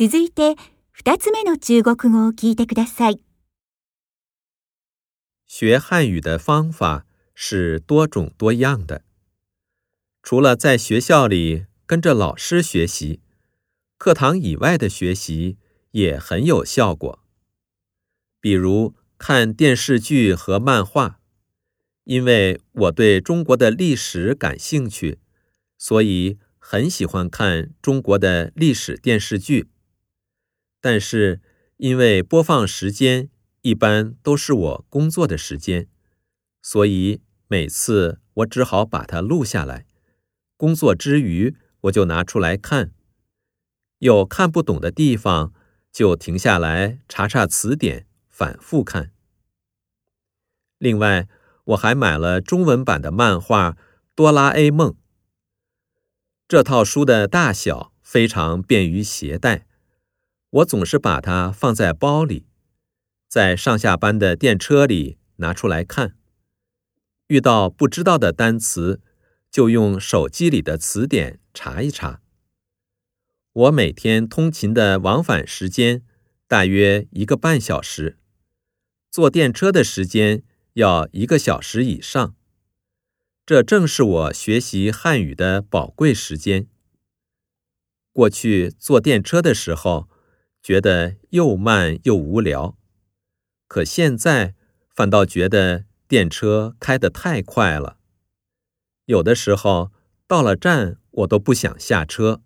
続いて、二つ目の中国語を聞いてください。学汉语的方法是多种多样的。除了在学校里跟着老师学习，课堂以外的学习也很有效果。比如看电视剧和漫画，因为我对中国的历史感兴趣，所以很喜欢看中国的历史电视剧。 但是因为播放时间。一般都是我工作的时间，所以每次我只好把它录下来。工作之余，我就拿出来看。有看不懂的地方，就停下来查查词典，反复看。另外，我还买了中文版的漫画《哆啦 A 梦》。这套书的大小非常便于携带，我总是把它放在包里。在上下班的电车里拿出来看，遇到不知道的单词，就用手机里的词典查一查。我每天通勤的往返时间大约一个半小时，坐电车的时间要一个小时以上。这正是我学习汉语的宝贵时间。过去坐电车的时候，觉得又慢又无聊。可现在反倒觉得电车开得太快了，有的时候到了站我都不想下车。